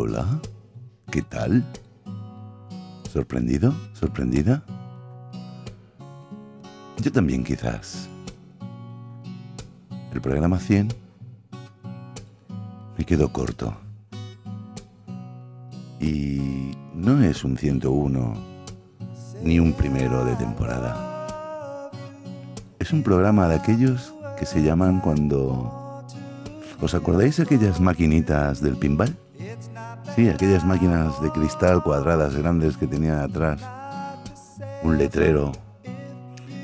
Hola, ¿qué tal? ¿Sorprendido? ¿Sorprendida? Yo también quizás. El programa 100 me quedó corto. Y no es un 101 ni un primero de temporada. Es un programa de aquellos que se llaman cuando... ¿Os acordáis aquellas maquinitas del pinball? Sí, aquellas máquinas de cristal cuadradas grandes que tenían atrás un letrero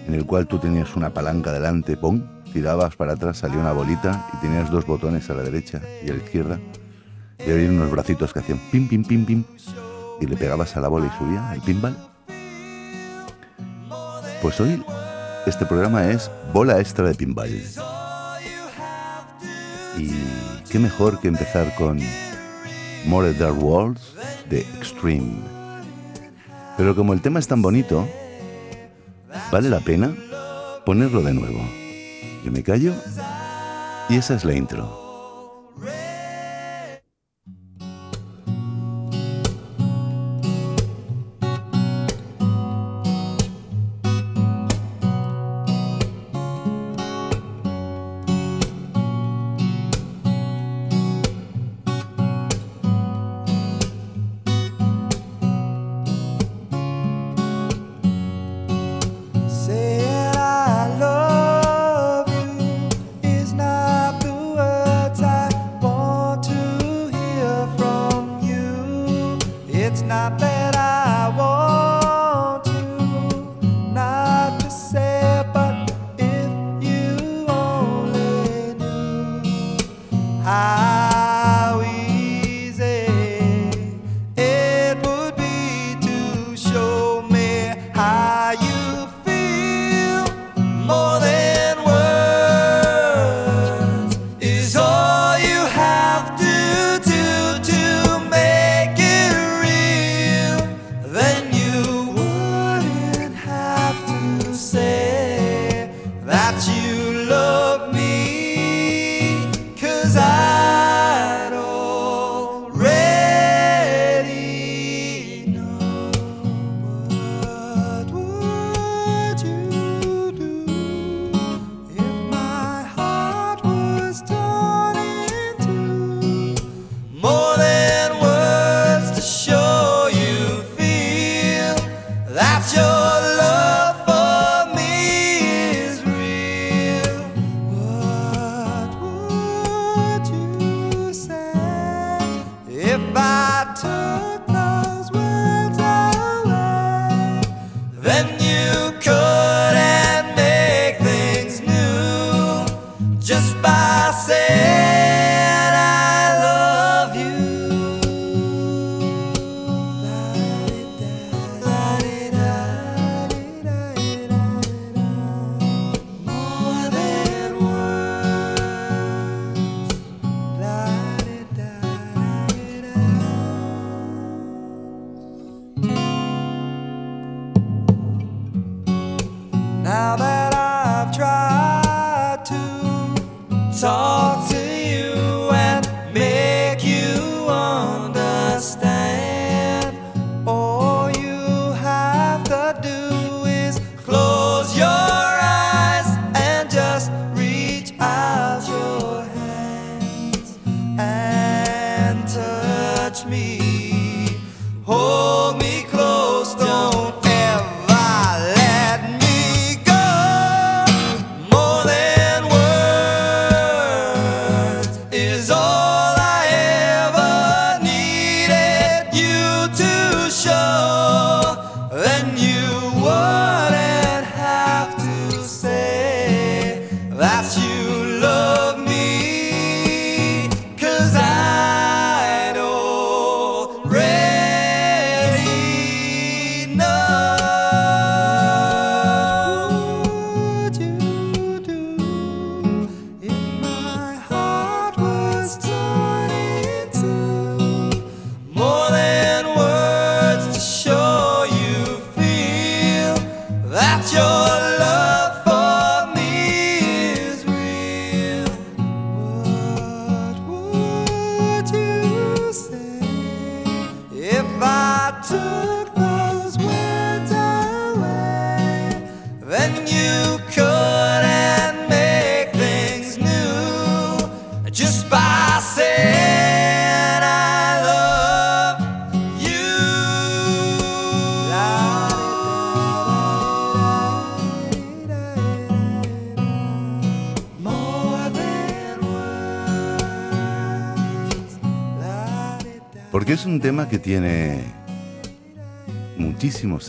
en el cual tú tenías una palanca delante, ¡pum! tirabas para atrás, salía una bolita y tenías dos botones a la derecha y a la izquierda y había unos bracitos que hacían pim, pim, pim, pim y le pegabas a la bola y subía el pinball. Pues hoy este programa es bola extra de pinball. Y qué mejor que empezar con More Dark Worlds de Extreme. Pero como el tema es tan bonito, vale la pena ponerlo de nuevo. Yo me callo y esa es la intro. Now that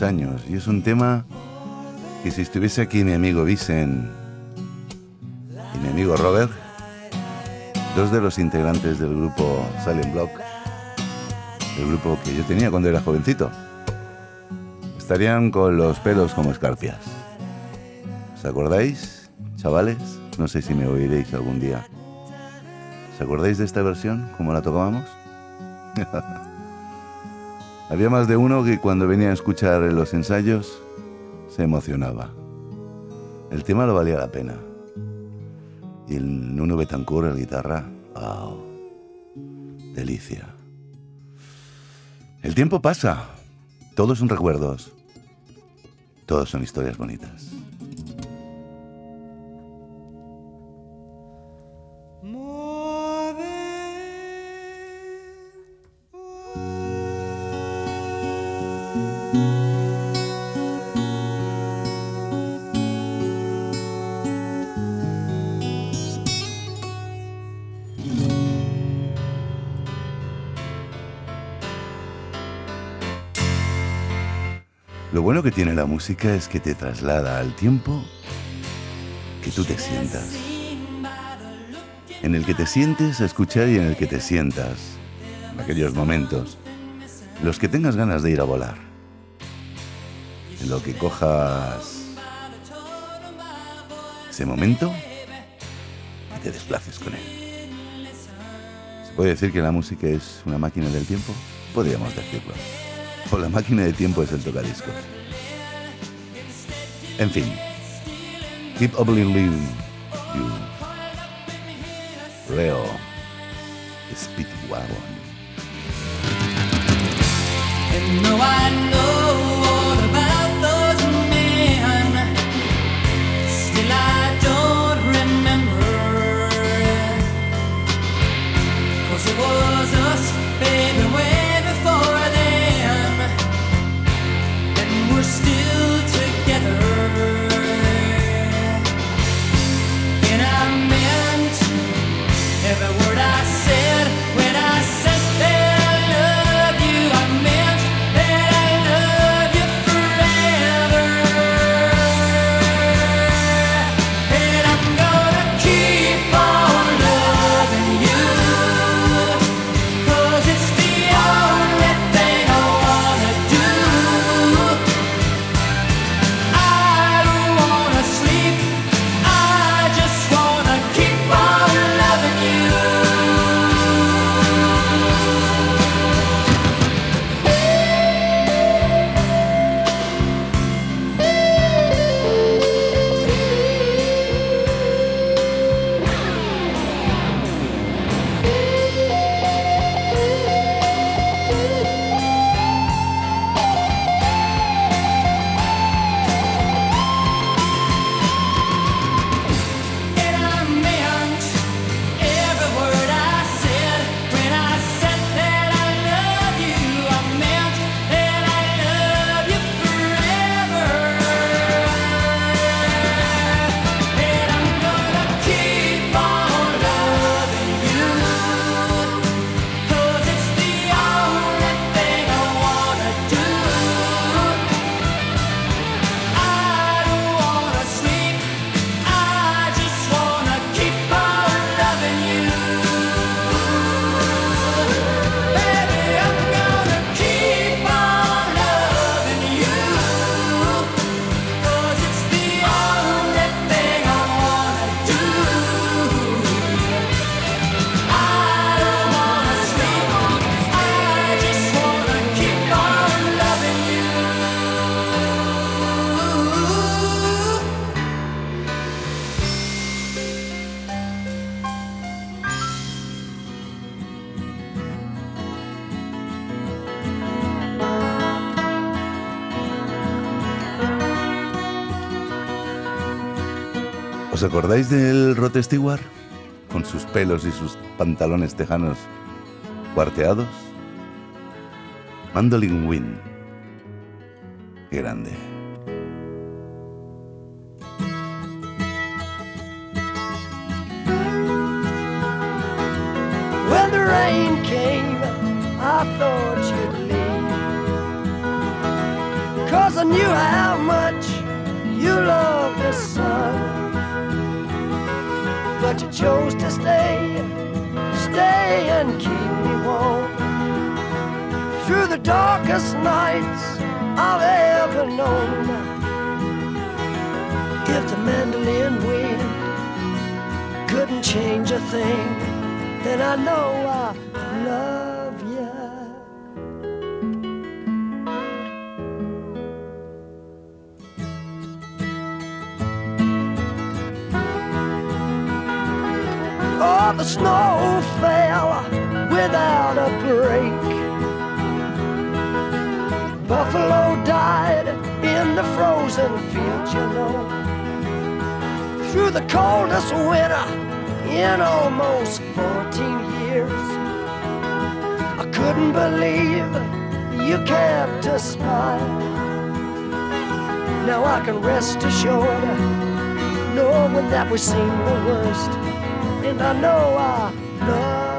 años y es un tema que si estuviese aquí mi amigo Vicen y mi amigo Robert, dos de los integrantes del grupo Silent Block, el grupo que yo tenía cuando era jovencito, estarían con los pelos como escarpias. ¿Os acordáis, chavales? No sé si me oiréis algún día. ¿Os acordáis de esta versión? ¿Cómo la tocábamos? Había más de uno que cuando venía a escuchar los ensayos se emocionaba. El tema lo valía la pena. Y el Nuno Betancourt, la guitarra, ¡wow! Delicia. El tiempo pasa. Todos son recuerdos. Todos son historias bonitas. Tiene la música es que te traslada al tiempo que tú te sientas. En el que te sientes a escuchar y en el que te sientas. En aquellos momentos. Los que tengas ganas de ir a volar. En lo que cojas ese momento y te desplaces con él. ¿Se puede decir que la música es una máquina del tiempo? Podríamos decirlo o la máquina de tiempo es el tocadiscos. En fin, keep on believing you. Leo Speedwagon. And no, I know acordáis del Rod Stewart? Con sus pelos y sus pantalones tejanos cuarteados. Mandolin Wind. Qué grande. When the rain came, I thought you'd leave. Cause I knew how much you loved the sun. But you chose to stay, stay and keep me warm. Through the darkest nights I've ever known. If the mandolin wind couldn't change a thing, then I know I love The snow fell without a break. Buffalo died in the frozen fields, you know. Through the coldest winter in almost 14 years. I couldn't believe you kept a smile. Now I can rest assured, knowing that we've seen the worst. And I know I love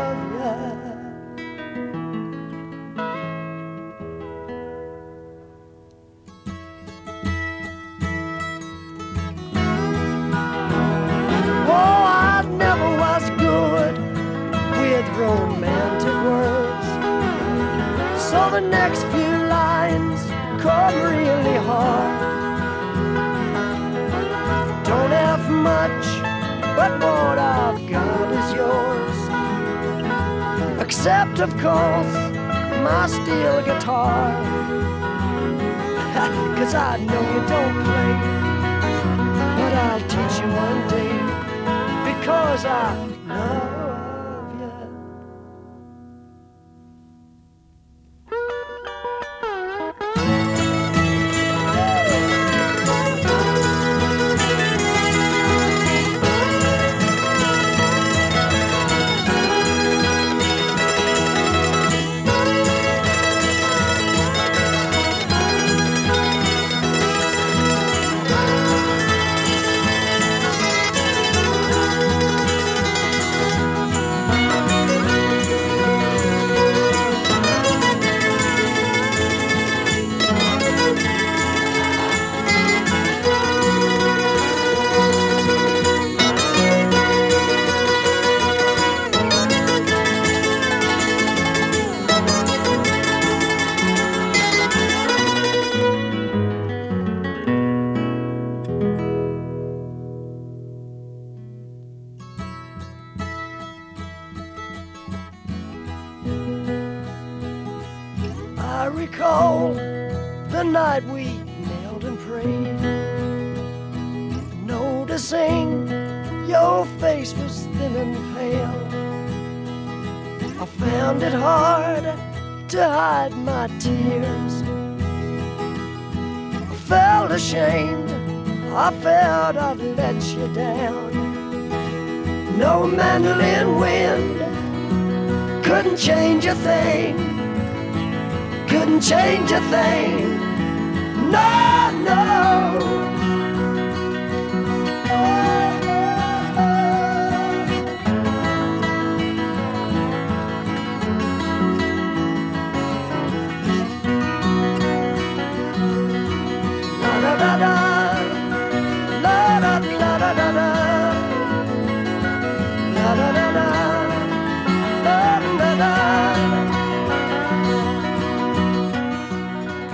Cause I know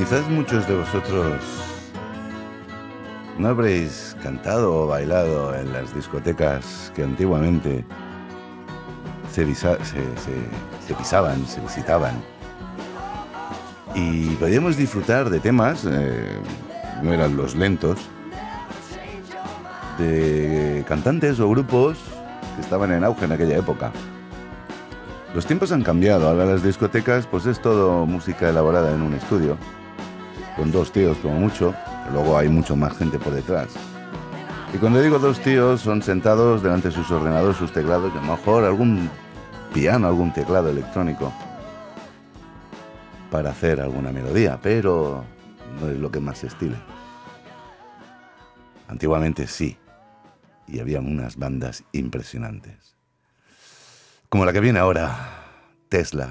Quizás muchos de vosotros no habréis cantado o bailado en las discotecas que antiguamente se, pisaban, se visitaban. Y podíamos disfrutar de temas, eh, no eran los lentos, de cantantes o grupos que estaban en auge en aquella época. Los tiempos han cambiado, ahora las discotecas pues es todo música elaborada en un estudio, con dos tíos como mucho, pero luego hay mucho más gente por detrás. Y cuando digo dos tíos, son sentados delante de sus ordenadores, sus teclados y a lo mejor algún piano, algún teclado electrónico para hacer alguna melodía, pero no es lo que más se estila. Antiguamente sí, y había unas bandas impresionantes. Como la que viene ahora, Tesla,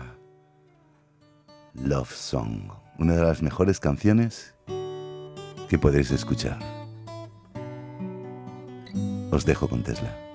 Love Song una de las mejores canciones que podéis escuchar. Os dejo con Tesla.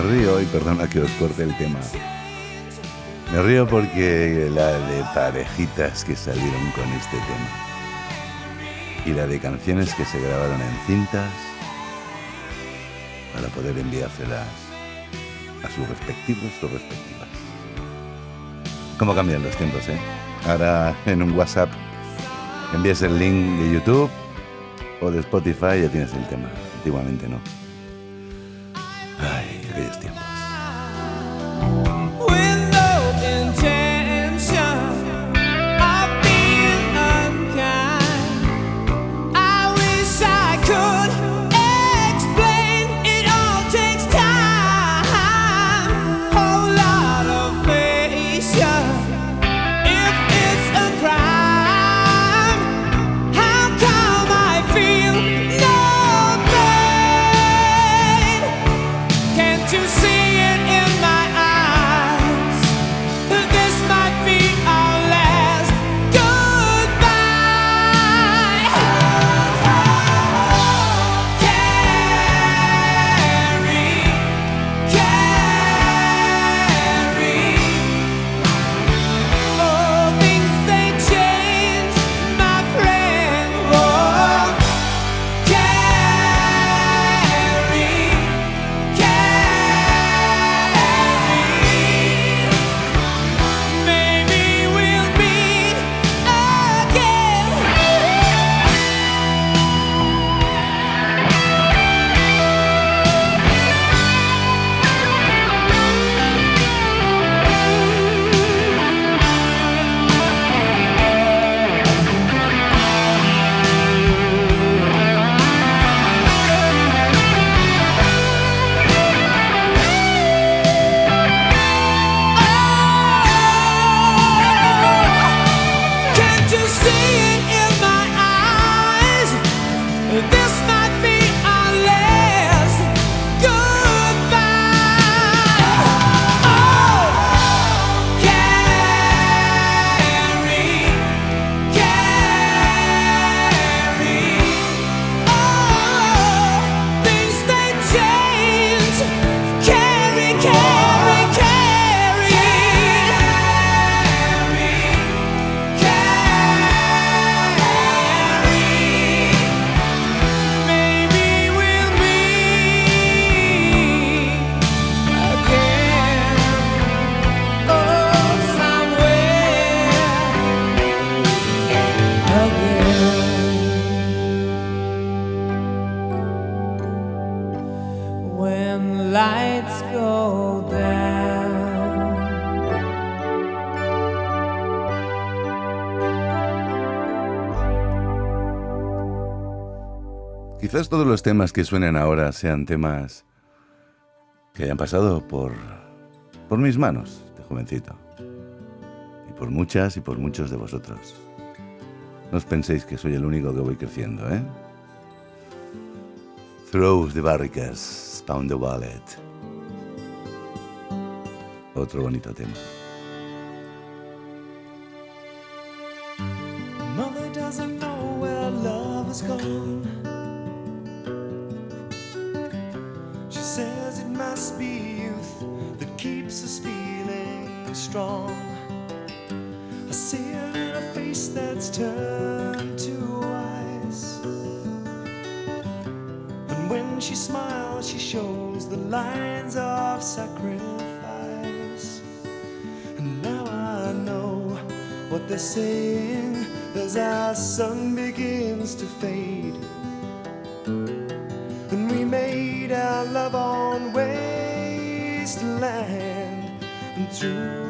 Río y perdona que os corte el tema. Me río porque la de parejitas que salieron con este tema y la de canciones que se grabaron en cintas para poder enviárselas a sus respectivos o respectivas. ¿Cómo cambian los tiempos, eh? Ahora en un WhatsApp envías el link de YouTube o de Spotify y ya tienes el tema. Antiguamente no. Ay, aquellos tiempos. Temas que suenen ahora sean temas que hayan pasado por, por mis manos de jovencito. Y por muchas y por muchos de vosotros. No os penséis que soy el único que voy creciendo, ¿eh? Throw the barricades, pound the wallet. Otro bonito tema. They're as our sun begins to fade. And we made our love on wasteland and through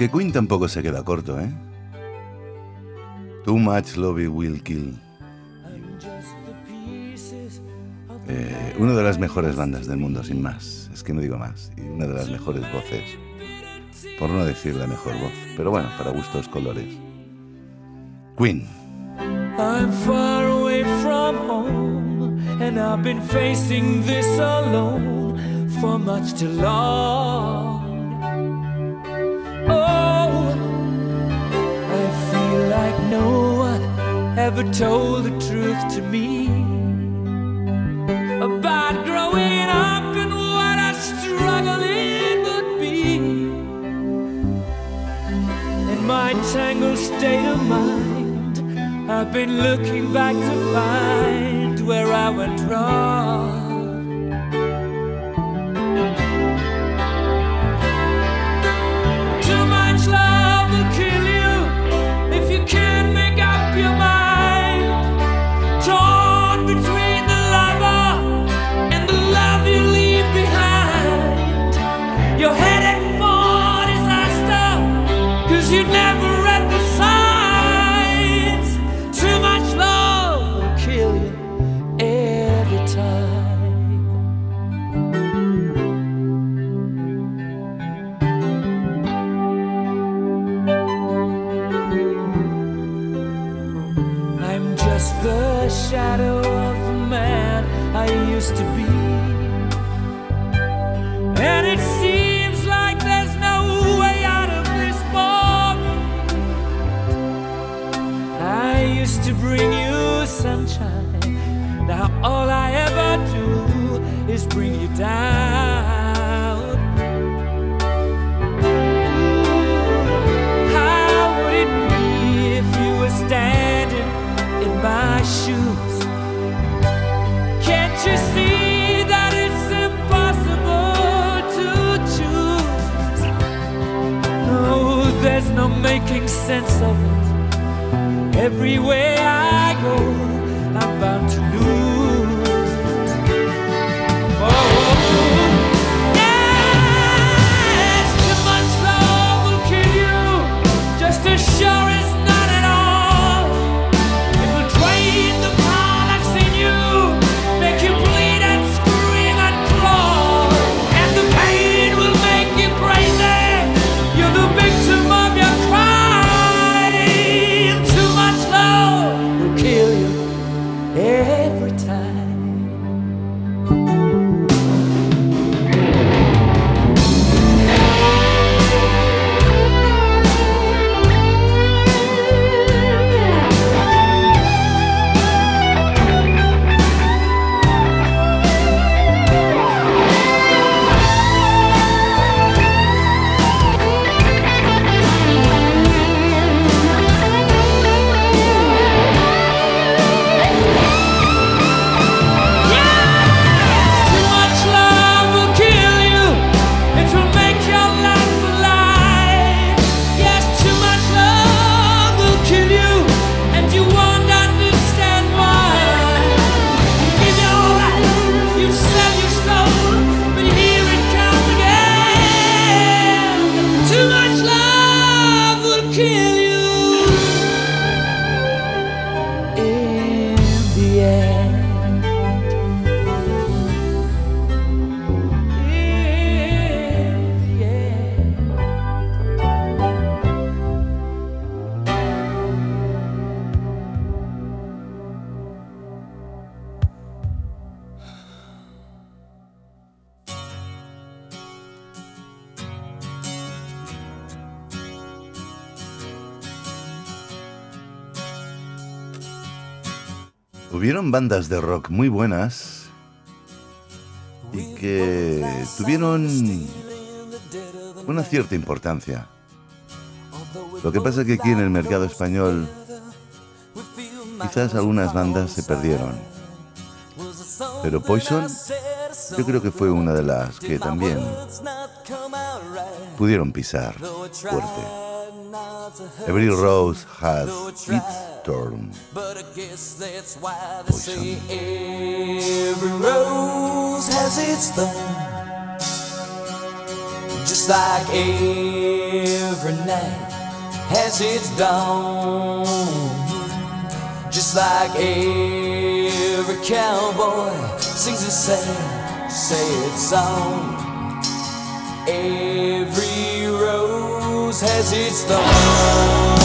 Porque Queen tampoco se queda corto, ¿eh? Too much love will kill. Eh, una de las mejores bandas del mundo, sin más. Es que no digo más. Y una de las mejores voces. Por no decir la mejor voz. Pero bueno, para gustos colores. Queen. I'm far away from home, and I've been facing this alone for much too long. no one ever told the truth to me about growing up and what a struggle it would be. In my tangled state of mind, I've been looking back to find where I went wrong. sense of it everywhere. bandas de rock muy buenas y que tuvieron una cierta importancia. Lo que pasa es que aquí en el mercado español quizás algunas bandas se perdieron. Pero Poison yo creo que fue una de las que también pudieron pisar fuerte. Every Rose Has It storm. But I guess that's why they say every rose has its thorn. Just like every night has its dawn. Just like every cowboy sings a sad, sad song. Every rose has its thorn.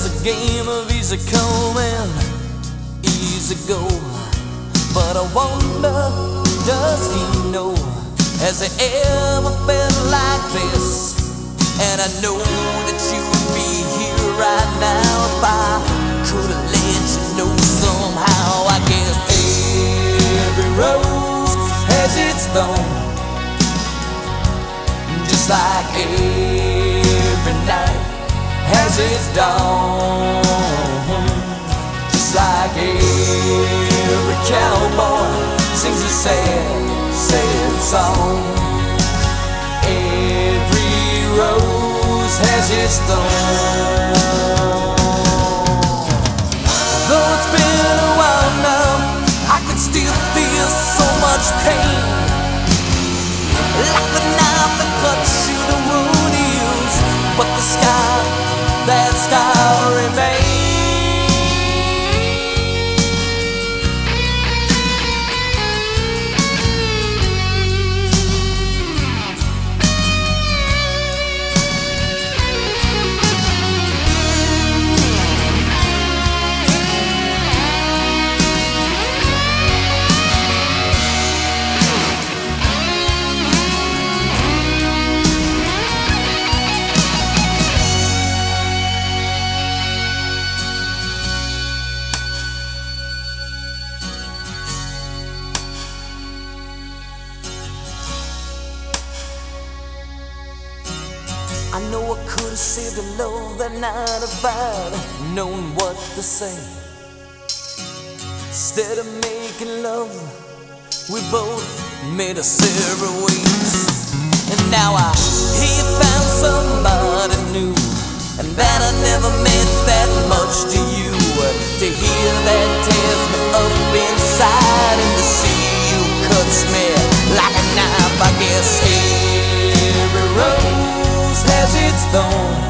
is a game of easy come and easy go. But I wonder, does he know? Has it ever felt like this? And I know that you would be here right now if I could have let you know somehow. I guess every rose has its thorn, just like every night its dawn, just like every cowboy sings a sad, sad song. Every rose has its thorn. Though it's been a while now, I can still feel so much pain. To say. Instead of making love, we both made a separate ways. And now I hear you found somebody new, and that I never meant that much to you. To hear that tears me up inside, and to see you cuts me like a knife. I guess every rose has its thorn,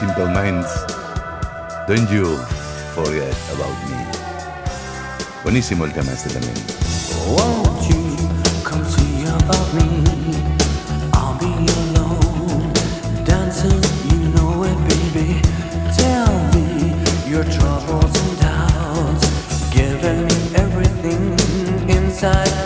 Simple Minds. Don't you forget about me. Buenísimo el tema este también. Won't you come see about me? I'll be alone, dancing, you know it, baby. Tell me your troubles and doubts, giving me everything inside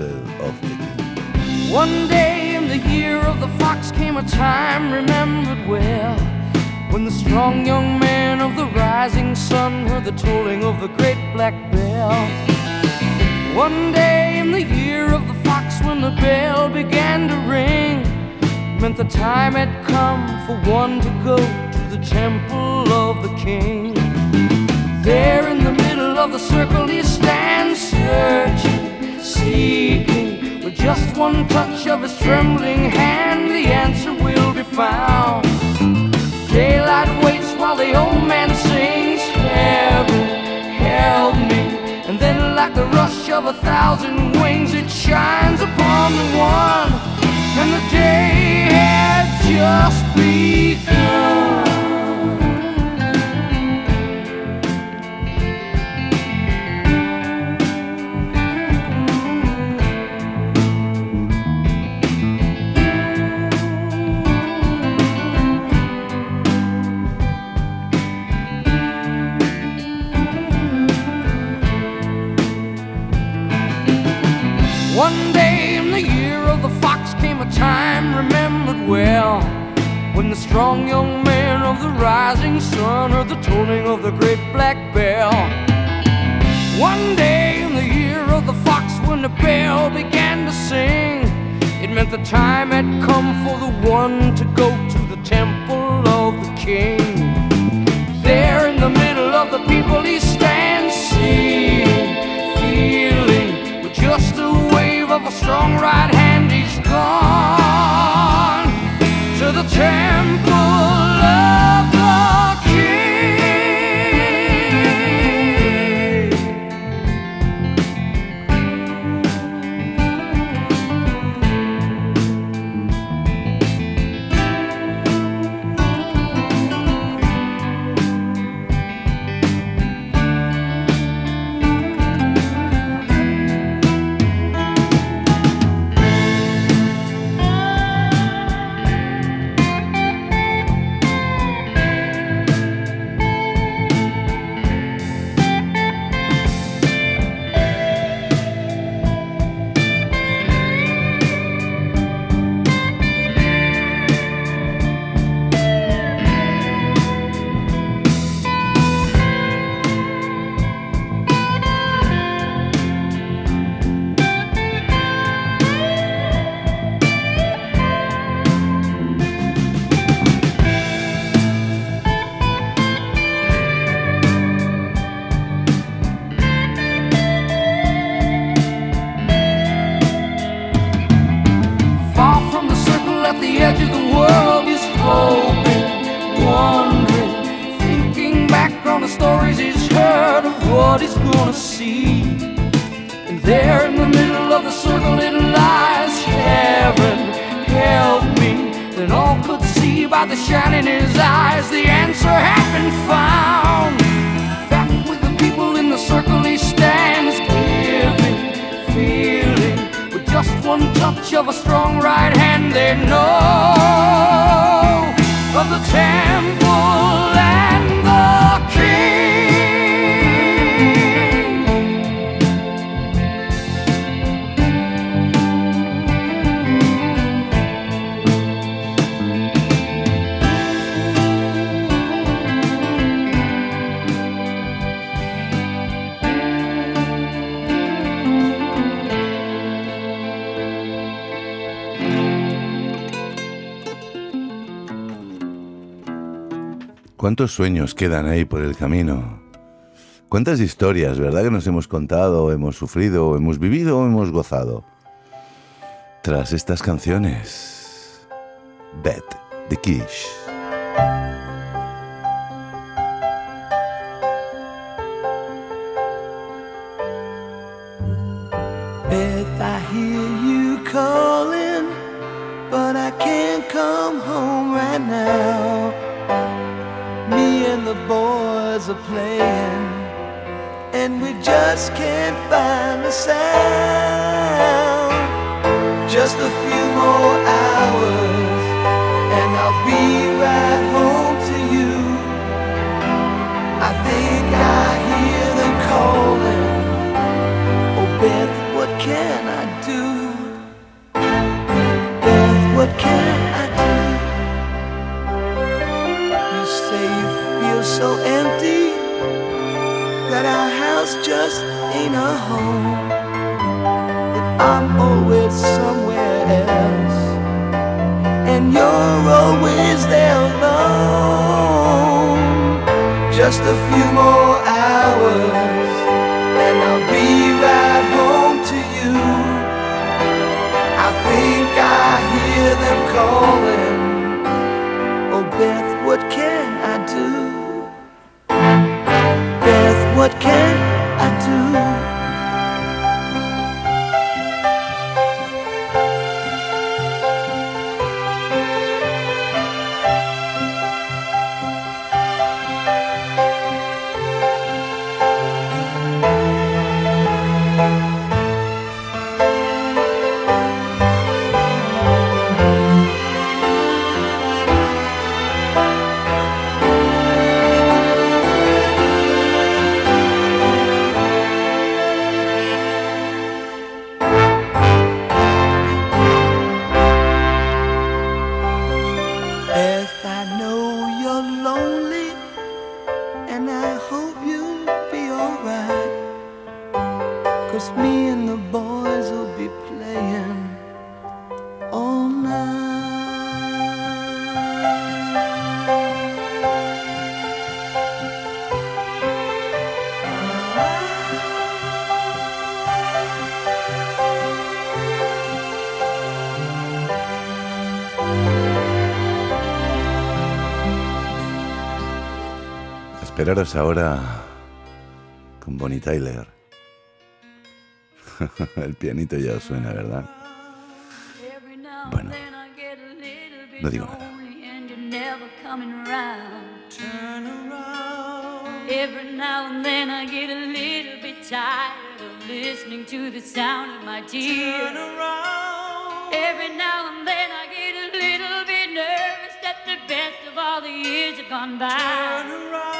Of the. One day in the year of the fox came a time remembered well when the strong young man of the rising sun heard the tolling of the great black bell. One day in the year of the fox when the bell began to ring meant the time had come for one to go to the temple of the king. There in the middle of the circle he stands searching, seeking. With just one touch of his trembling hand, the answer will be found. Daylight waits while the old man sings, Heaven, help me. And then, like the rush of a thousand wings, it shines upon the one. And the day had just begun. Remembered when the strong young man of the rising sun heard the tolling of the great black bell. One day in the year of the fox when the bell began to sing, it meant the time had come for the one to go to the temple of the king. There in the middle of the people he stands, seeing, feeling, with just a wave of a strong right hand, he's gone the temple by the shine in his eyes, the answer had been found. Back with the people in the circle he stands, giving, feeling. With just one touch of a strong right hand, they know of the temple ¿Cuántos sueños quedan ahí por el camino? ¿Cuántas historias, verdad, que nos hemos contado, hemos sufrido, hemos vivido o hemos gozado? Tras estas canciones, Bet de Kish. Was a playing, and we just can't find the sound. Just a few more hours, and I'll be right home to you. I think I hear them calling. Oh, Beth, what can I do? Beth, what can I do? You say you feel so empty house just ain't a home. That I'm always somewhere else, and you're always there alone. Just a few more hours, and I'll be right home to you. I think I hear them calling. Oh, Beth, what can I do? Beth, what can Ahora con Bonnie Tyler. El pianito ya suena, ¿verdad? Bueno, no digo nada. Now and then I get a little bit tired of listening to the sound of my. Every now and then I get a little bit nervous that the best of all the years have gone by.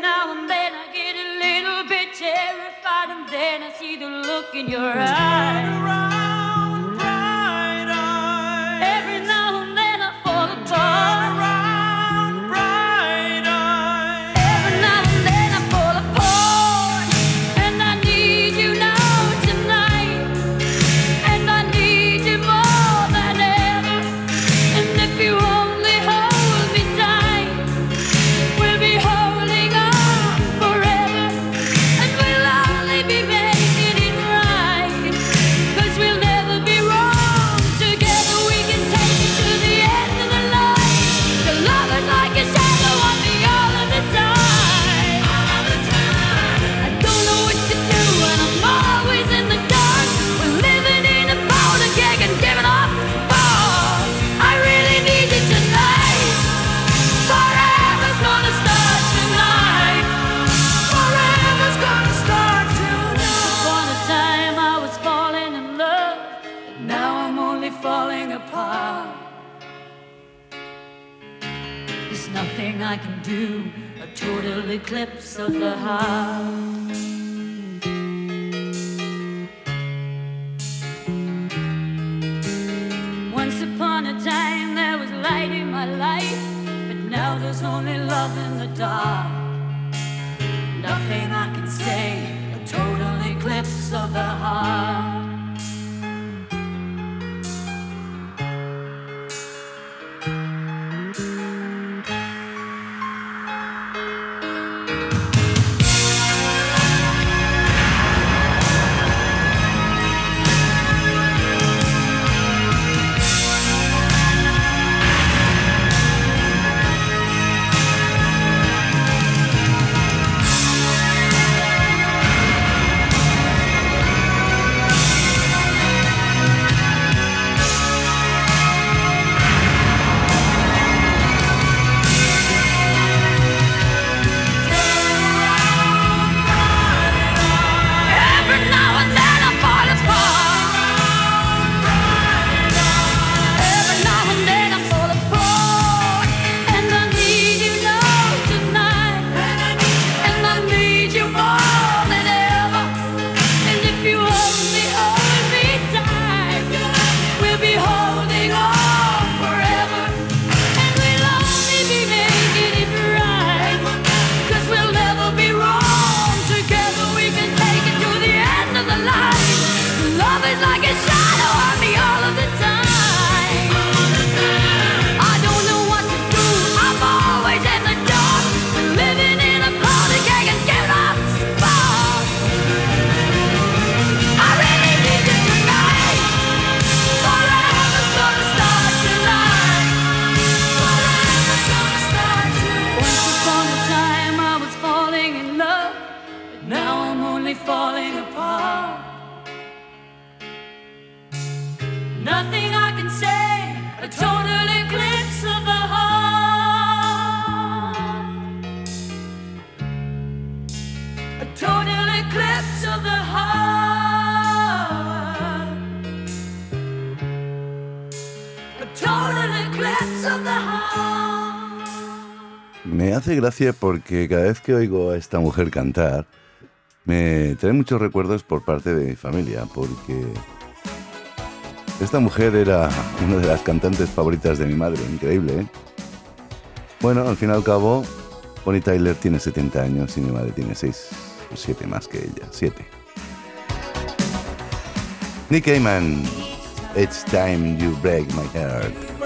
Now and then I get a little bit terrified, and then I see the look in your eyes. gracia porque cada vez que oigo a esta mujer cantar, me trae muchos recuerdos por parte de mi familia, porque esta mujer era una de las cantantes favoritas de mi madre, increíble. ¿eh? Bueno, al fin y al cabo, Bonnie Tyler tiene 70 años y mi madre tiene 6 o 7 más que ella, 7. Nick Heyman, It's Time You Break My Heart.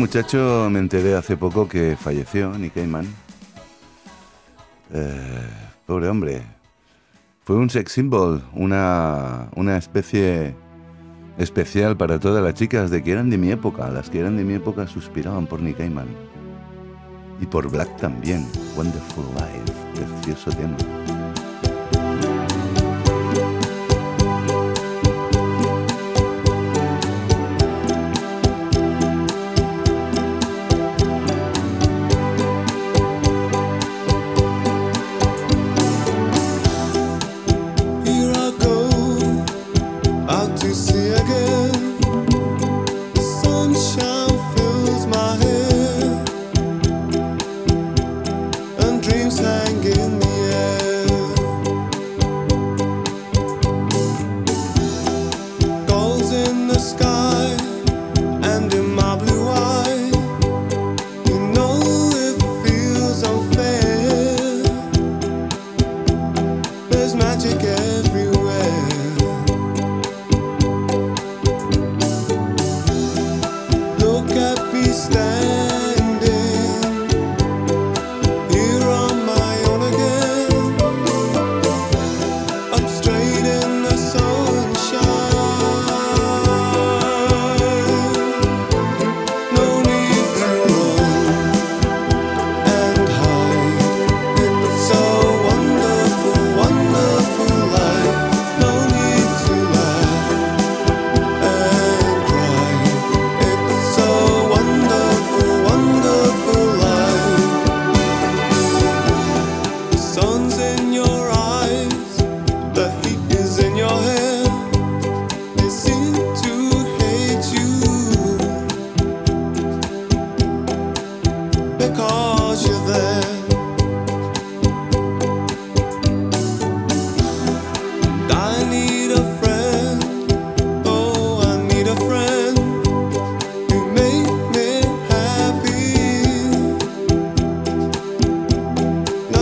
muchacho me enteré hace poco que falleció, Nick Ayman. Eh, pobre hombre. Fue un sex symbol, una, una especie especial para todas las chicas de que eran de mi época. Las que eran de mi época suspiraban por Nick Ayman. Y por Black también. Wonderful Life, precioso tema.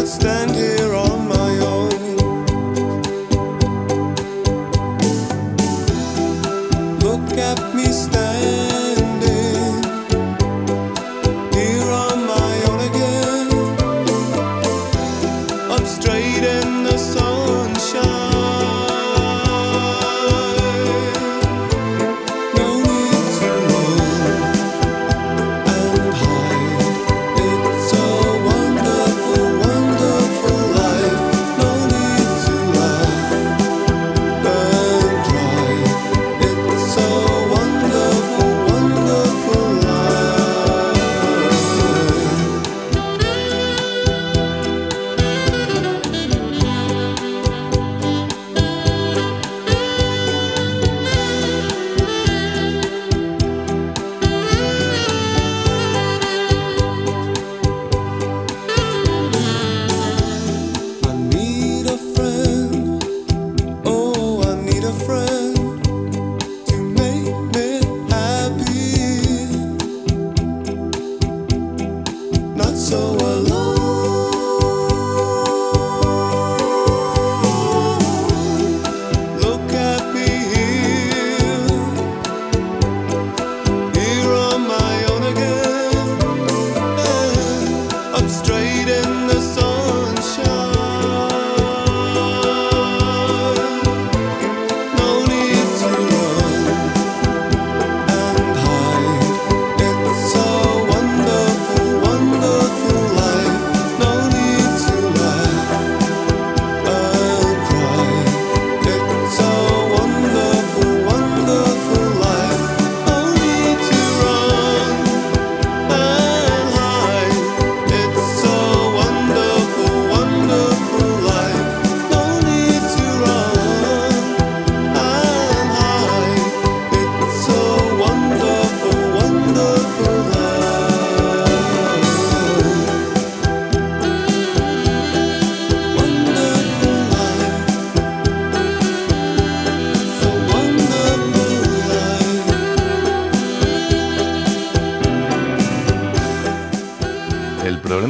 Stand here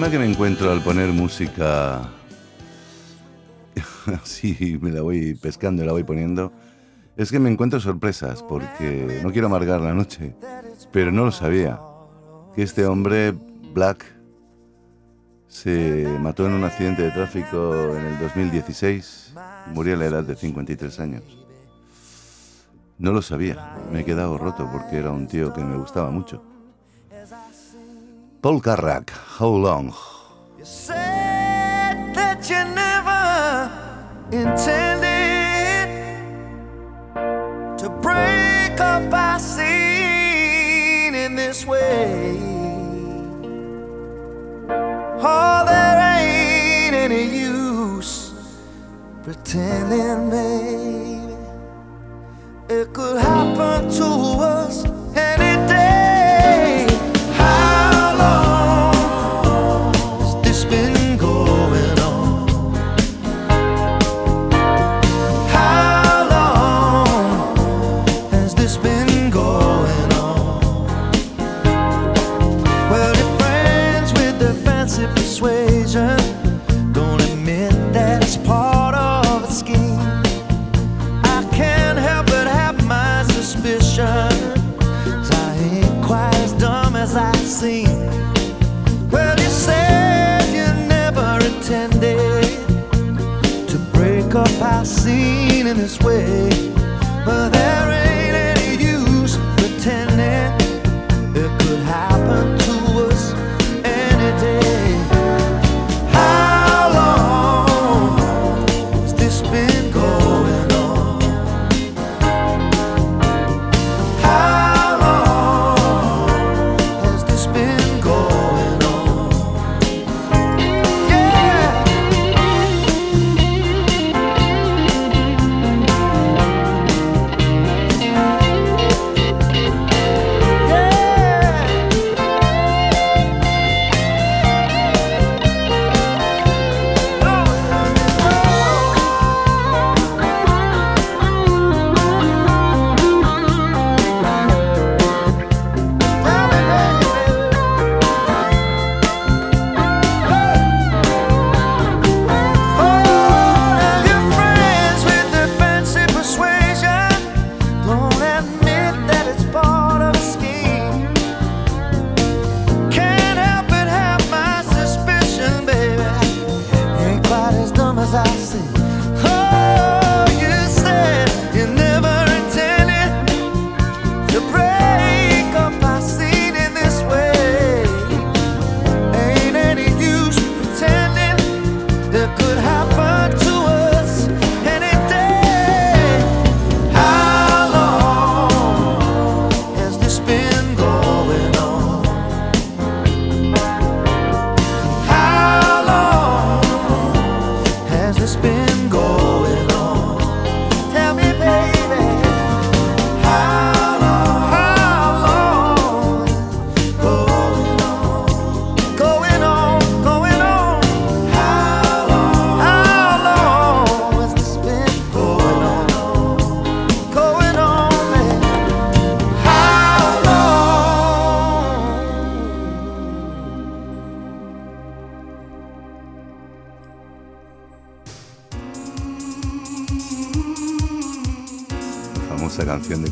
problema que me encuentro al poner música así, me la voy pescando y la voy poniendo, es que me encuentro sorpresas porque no quiero amargar la noche, pero no lo sabía. Que este hombre, Black, se mató en un accidente de tráfico en el 2016, murió a la edad de 53 años. No lo sabía, me he quedado roto porque era un tío que me gustaba mucho. Paul Carrack, how long? You said that you never intended. this way.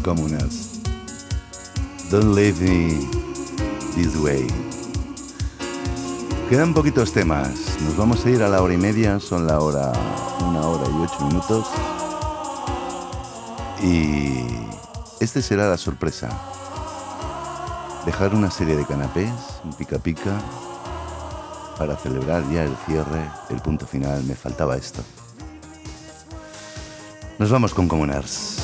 communist. Don't leave me this way. Quedan poquitos temas. Nos vamos a ir a la hora y media. Son la hora, una hora y ocho minutos. Y este será la sorpresa. Dejar una serie de canapés, un pica pica, para celebrar ya el cierre, el punto final. Me faltaba esto. Nos vamos con Comunars.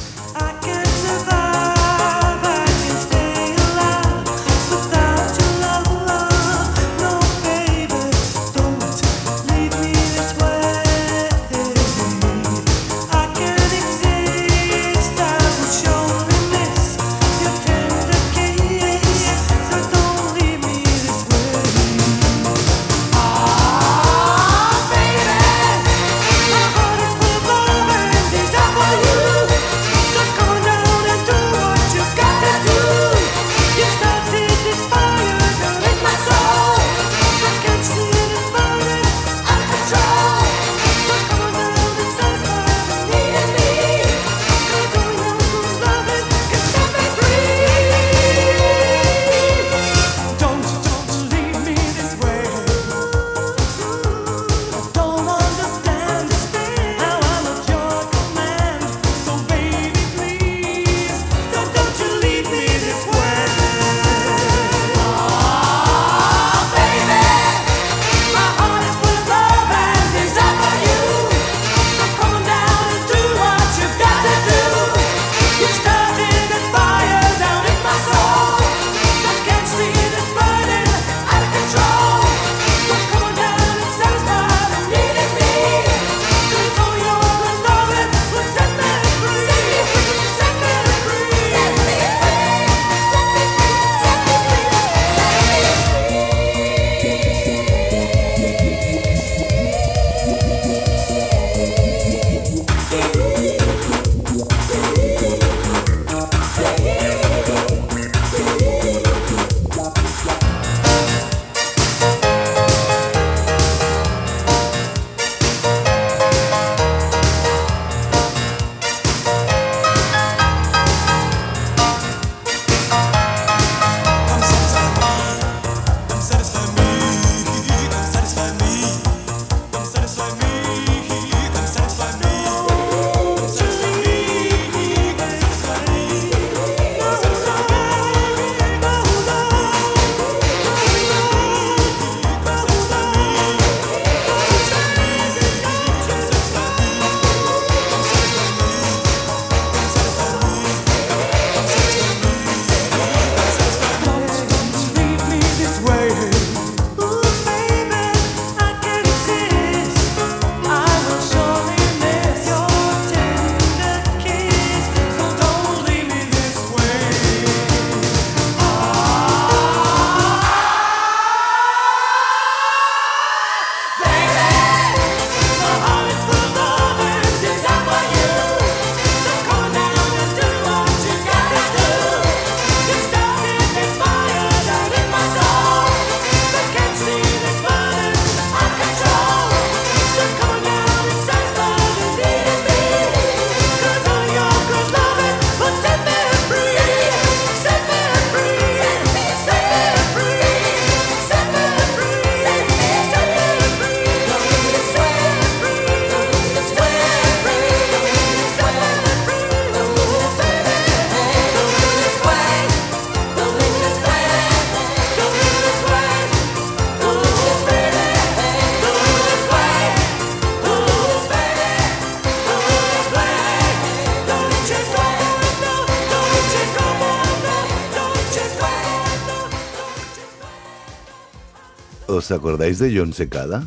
Acordáis de John Secada?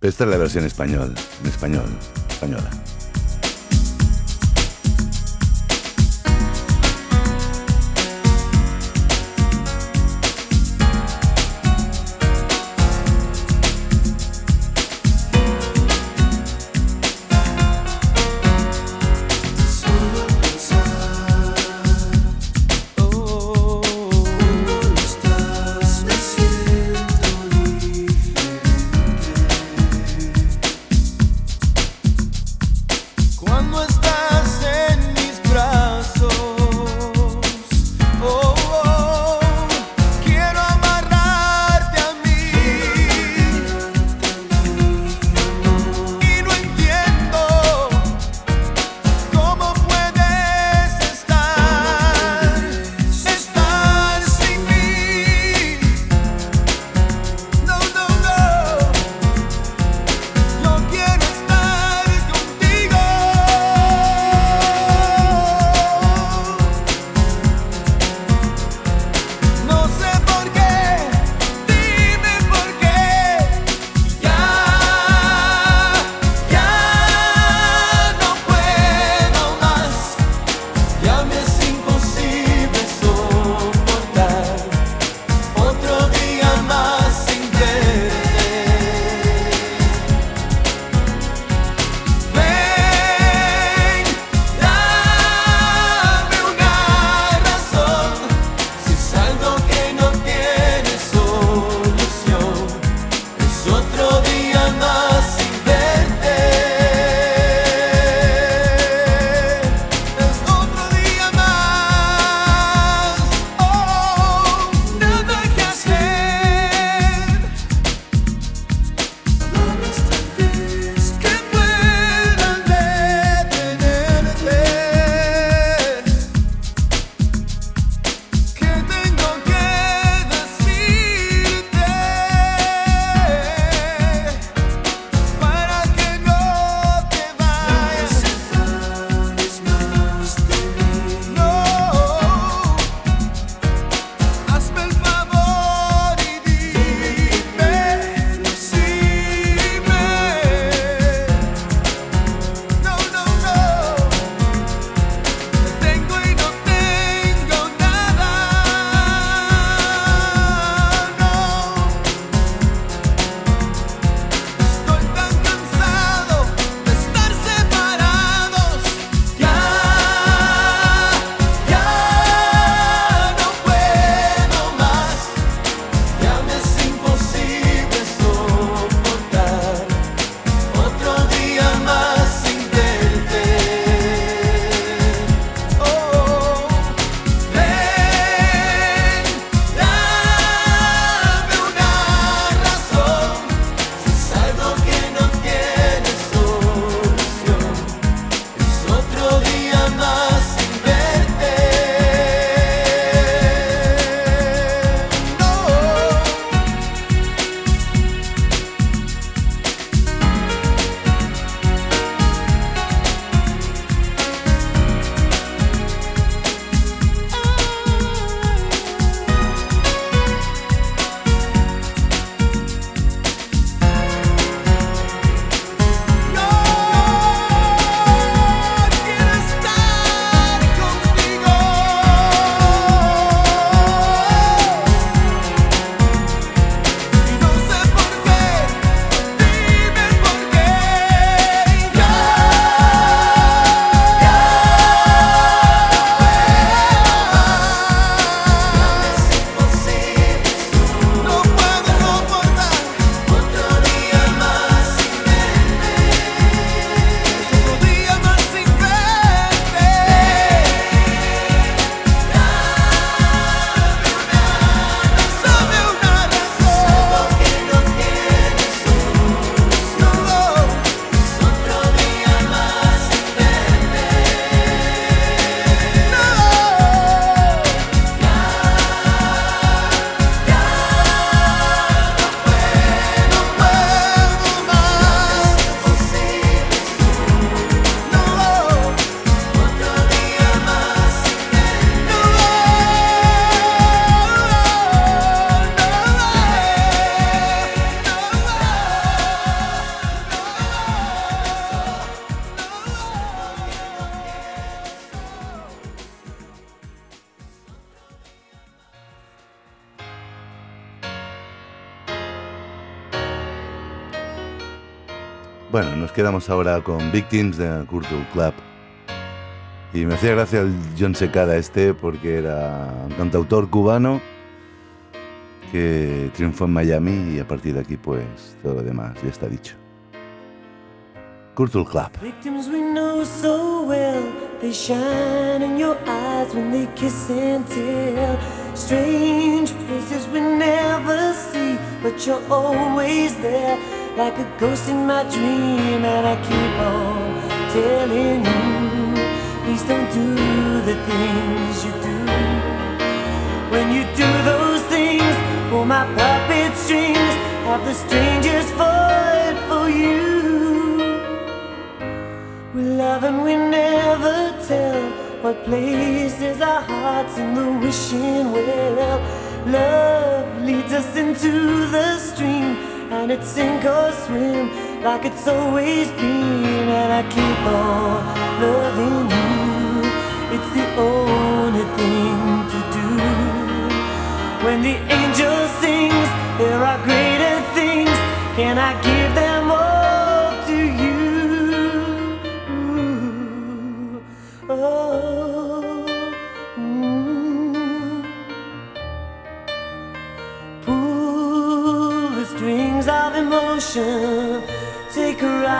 Esta es la versión español, en español, española. Quedamos ahora con Victims de Cultural Club. Y me hacía gracia el John Secada este porque era un cantautor cubano que triunfó en Miami y a partir de aquí pues todo lo demás ya está dicho. Cultural Club. Victims we know so well, they shine in your eyes when they kiss and tell. Strange places we never see, but you're always there, like a ghost in my dream. And I keep on telling you, please don't do the things you do. When you do those things, pull my puppet strings, have the strangest fight for you. We love and we never tell what places our hearts in the wishing well. Love leads us into the stream, and it's sink or swim like it's always been. And I keep on loving you. It's the only thing to do. When the angel sings, there are greater things. Can I give them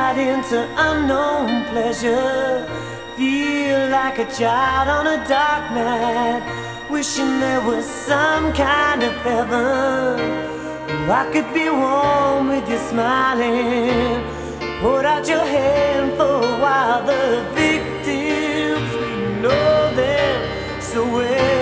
ride into unknown pleasure. Feel like a child on a dark night, wishing there was some kind of heaven. Oh, I could be warm with you smiling. Hold out your hand for a while. The victims, we know them so well,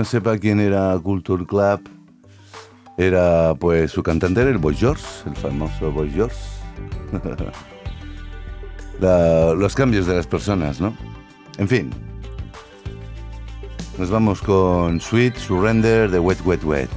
no sepa quién era Culture Club, era pues su cantante era el Boy George, el famoso Boy George. Los cambios de las personas, ¿no? En fin. Nos vamos con Sweet Surrender de Wet Wet Wet.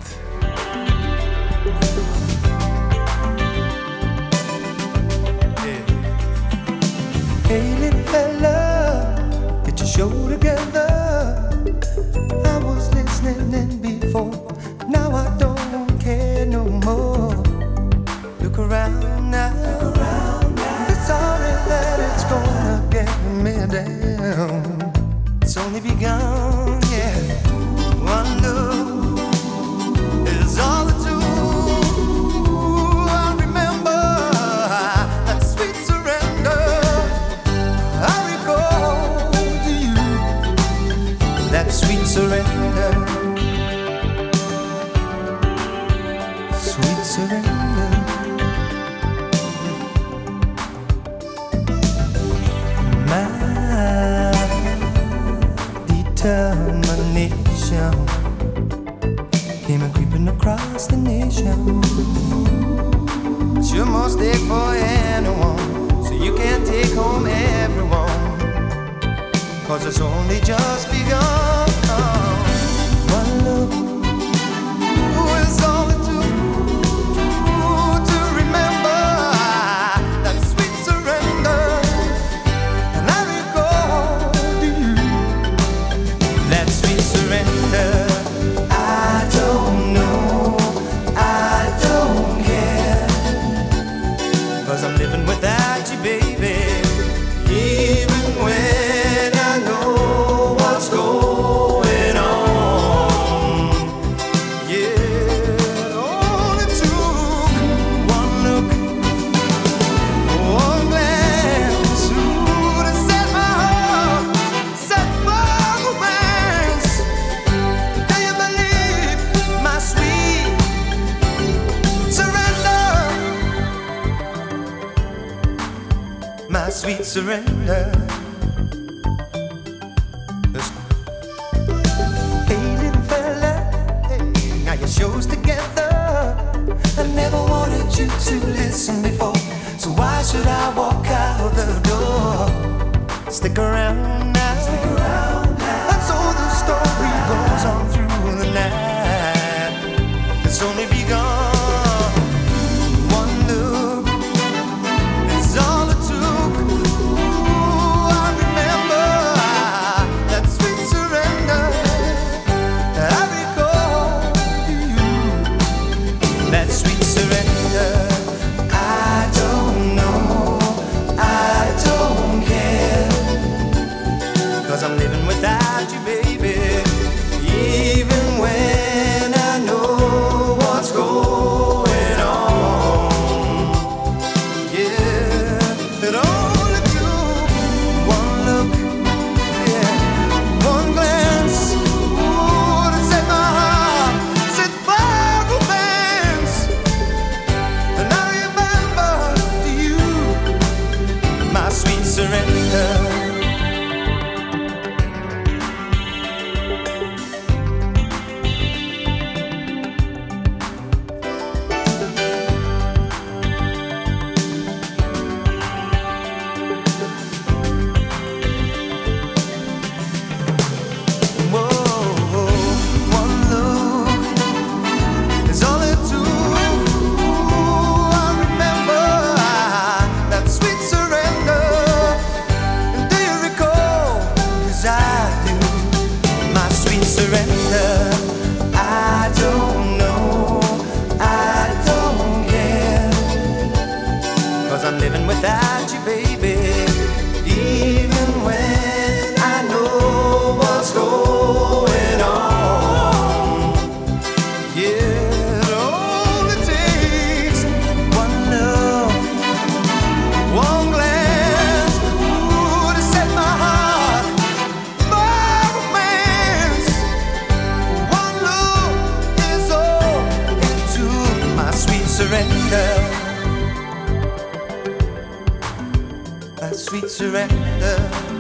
director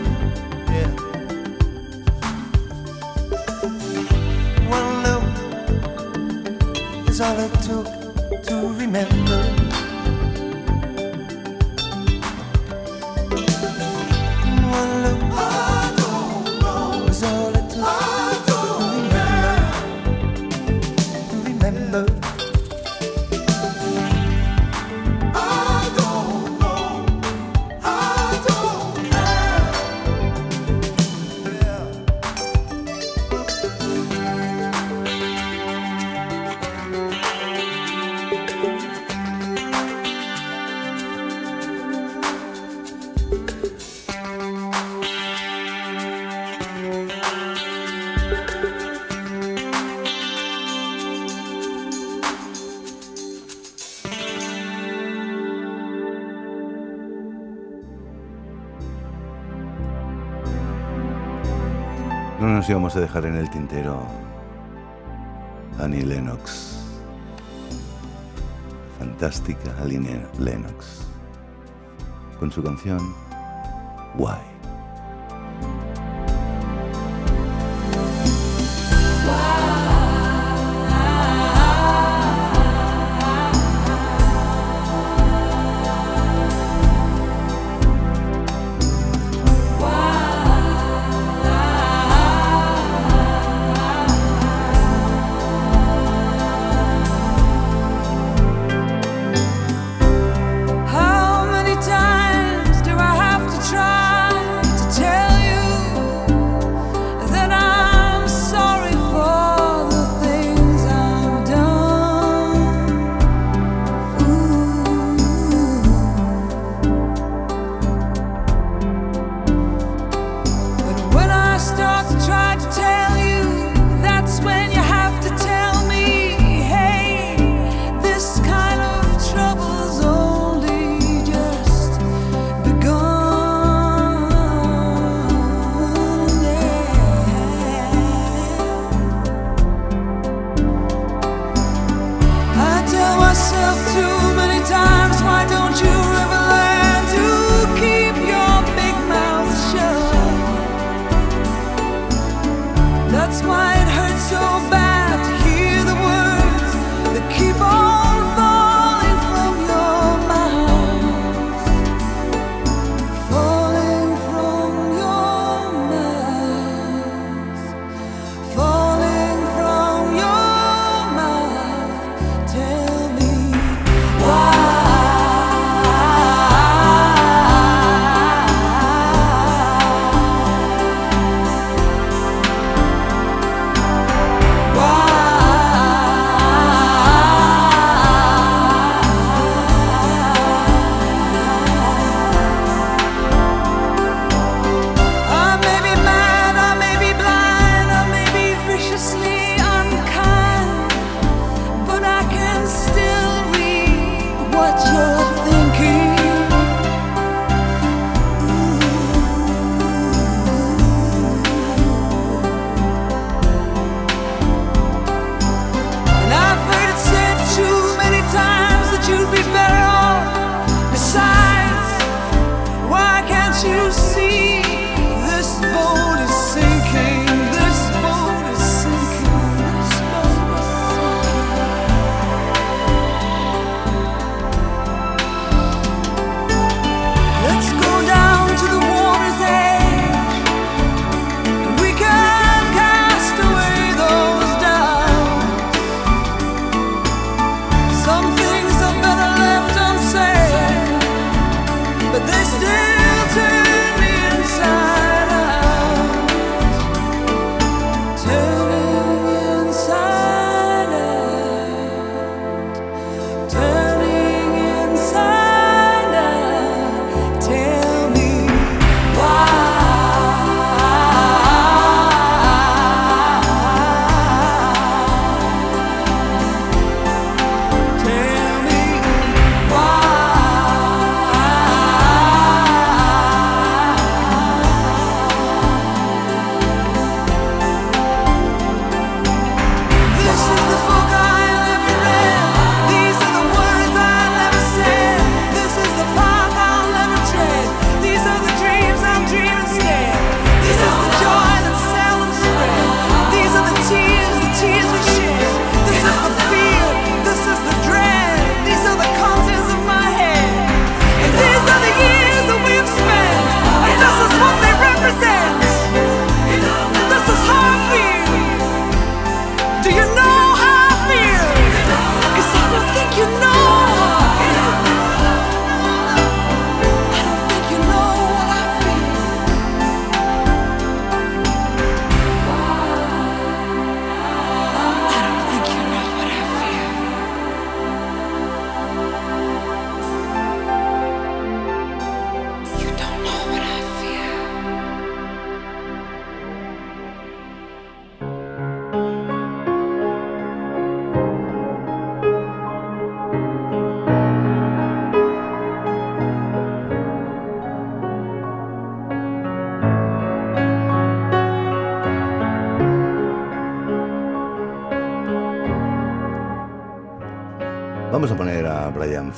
nos íbamos a dejar en el tintero Annie Lennox. Fantástica Annie Lennox. Con su canción Why.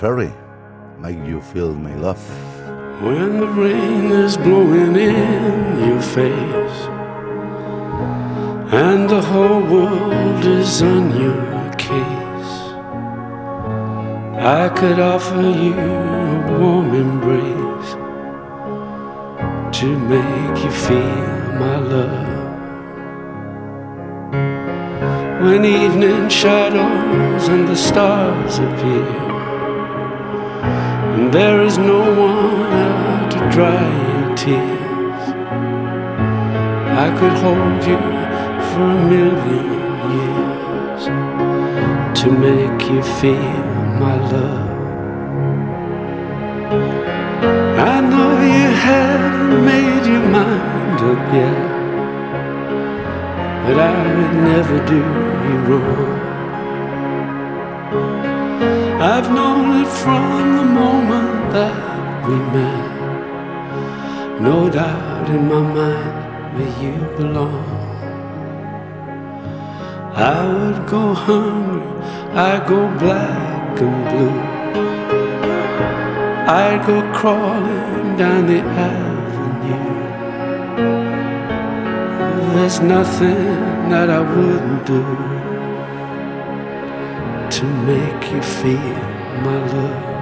very yet, but I would never do you wrong. I've known it from the moment that we met. No doubt in my mind where you belong. I would go hungry, I'd go black and blue. I'd go crawling down the avenue. There's nothing that I wouldn't do to make you feel my love.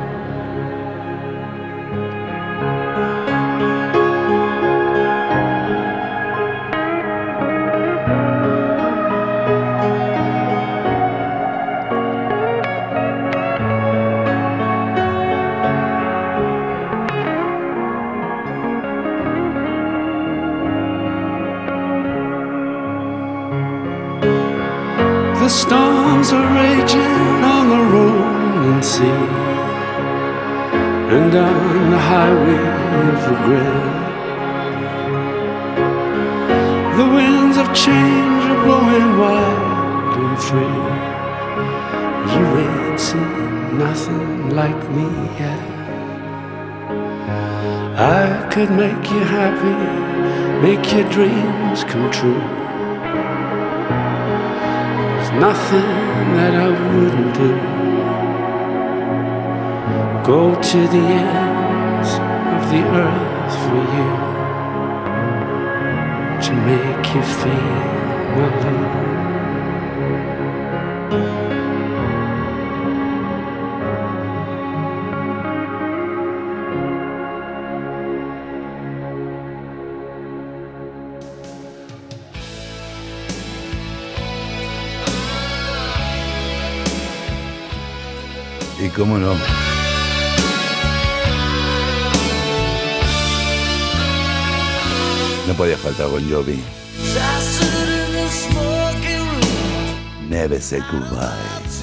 Make you happy, make your dreams come true. There's nothing that I wouldn't do. Go to the ends of the earth for you to make you feel my love. Cómo no. No podía faltar Bon Jovi. Never say goodbye.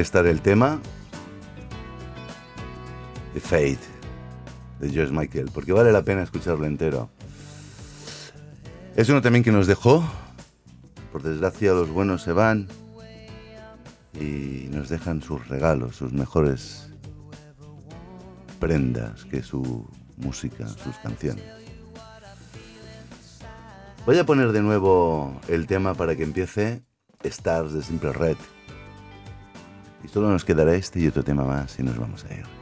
estar el tema The Fate de George Michael, porque vale la pena escucharlo entero. Es uno también que nos dejó, por desgracia los buenos se van y nos dejan sus regalos, sus mejores prendas que su música, sus canciones. Voy a poner de nuevo el tema para que empiece Stars de Simple Red. Solo nos quedará este y otro tema más y nos vamos a ir.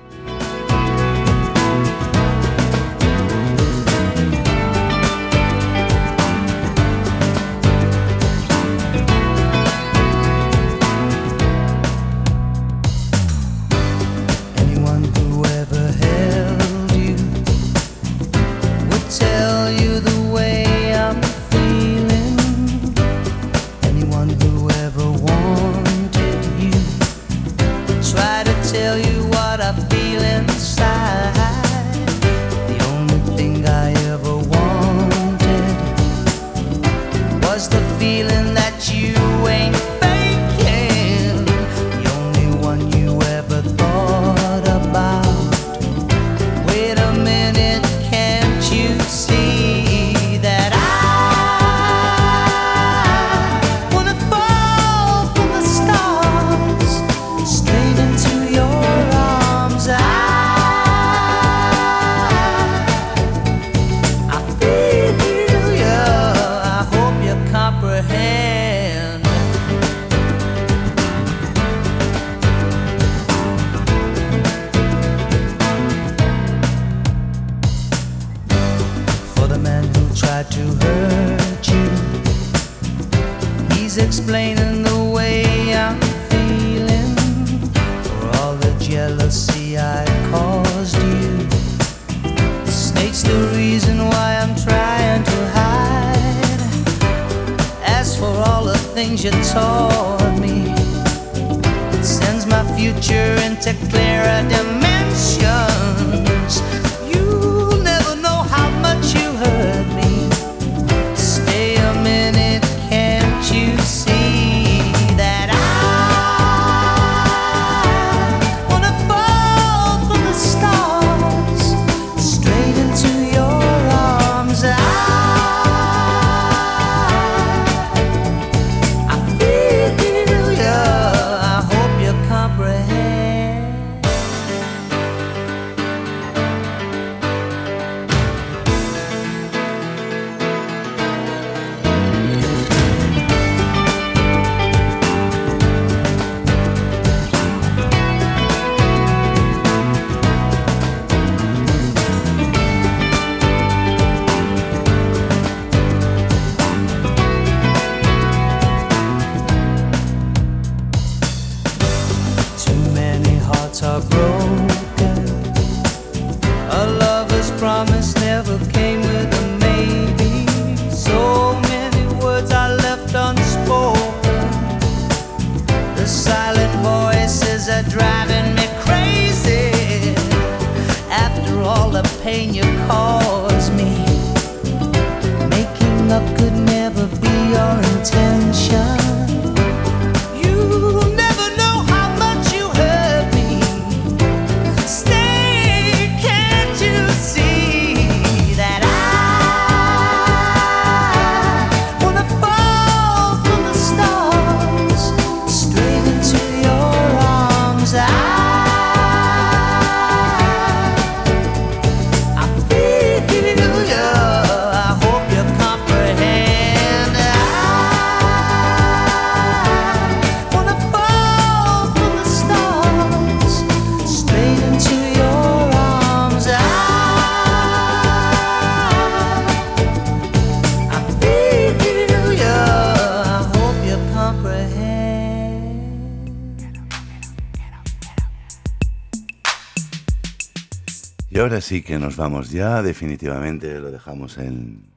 Ahora sí que nos vamos ya, definitivamente lo dejamos en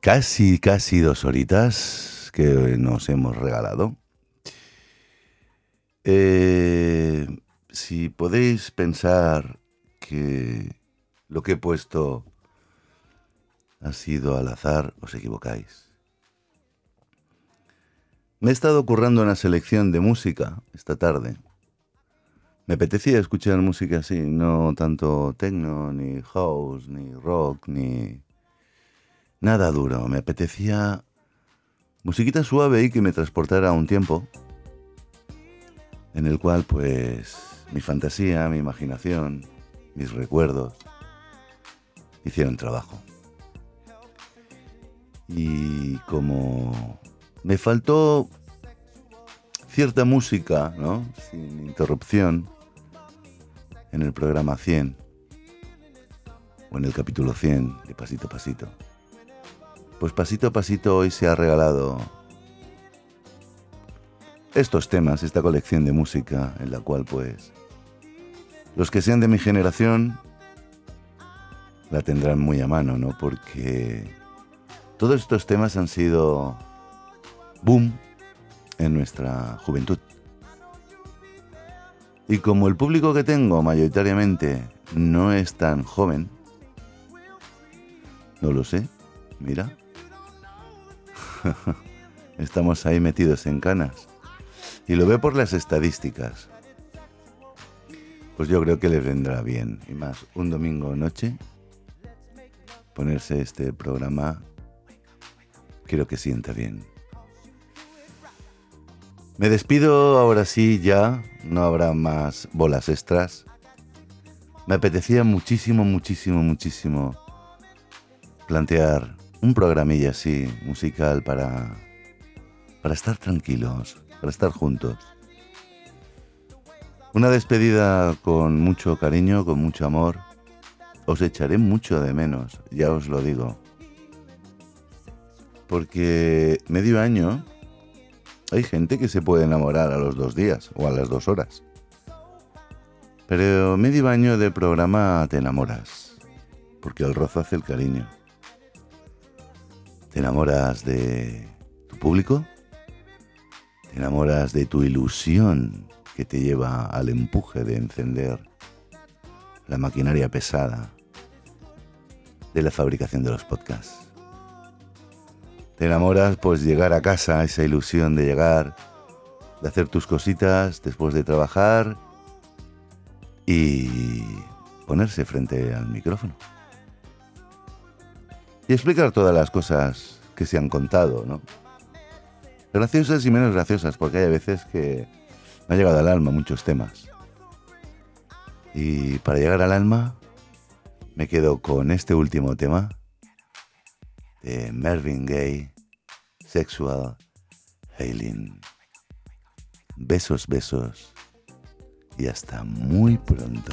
casi, casi dos horitas que nos hemos regalado. Eh, si podéis pensar que lo que he puesto ha sido al azar, os equivocáis. Me he estado currando una selección de música esta tarde. Me apetecía escuchar música así, no tanto techno, ni house, ni rock, ni nada duro. Me apetecía musiquita suave y que me transportara a un tiempo en el cual pues mi fantasía, mi imaginación, mis recuerdos hicieron trabajo. Y como me faltó cierta música, ¿no? Sin interrupción en el programa 100 o en el capítulo 100 de Pasito a Pasito. Pues pasito a pasito hoy se ha regalado estos temas, esta colección de música en la cual pues los que sean de mi generación la tendrán muy a mano, ¿no? Porque todos estos temas han sido boom en nuestra juventud. Y como el público que tengo mayoritariamente no es tan joven, no lo sé, mira, estamos ahí metidos en canas. Y lo veo por las estadísticas. Pues yo creo que les vendrá bien. Y más, un domingo noche, ponerse este programa, creo que sienta bien. Me despido ahora sí ya, no habrá más bolas extras. Me apetecía muchísimo, muchísimo, muchísimo plantear un programilla así, musical, para, para estar tranquilos, para estar juntos. Una despedida con mucho cariño, con mucho amor. Os echaré mucho de menos, ya os lo digo. Porque medio año hay gente que se puede enamorar a los dos días o a las dos horas. Pero medio año de programa te enamoras, porque el rozo hace el cariño. Te enamoras de tu público, te enamoras de tu ilusión que te lleva al empuje de encender la maquinaria pesada de la fabricación de los podcasts. Te enamoras pues llegar a casa, esa ilusión de llegar, de hacer tus cositas después de trabajar y ponerse frente al micrófono. Y explicar todas las cosas que se han contado, ¿no? Graciosas y menos graciosas, porque hay veces que me ha llegado al alma muchos temas. Y para llegar al alma, me quedo con este último tema de Mervyn Gaye, Sexual Hailing. Besos, besos y hasta muy pronto.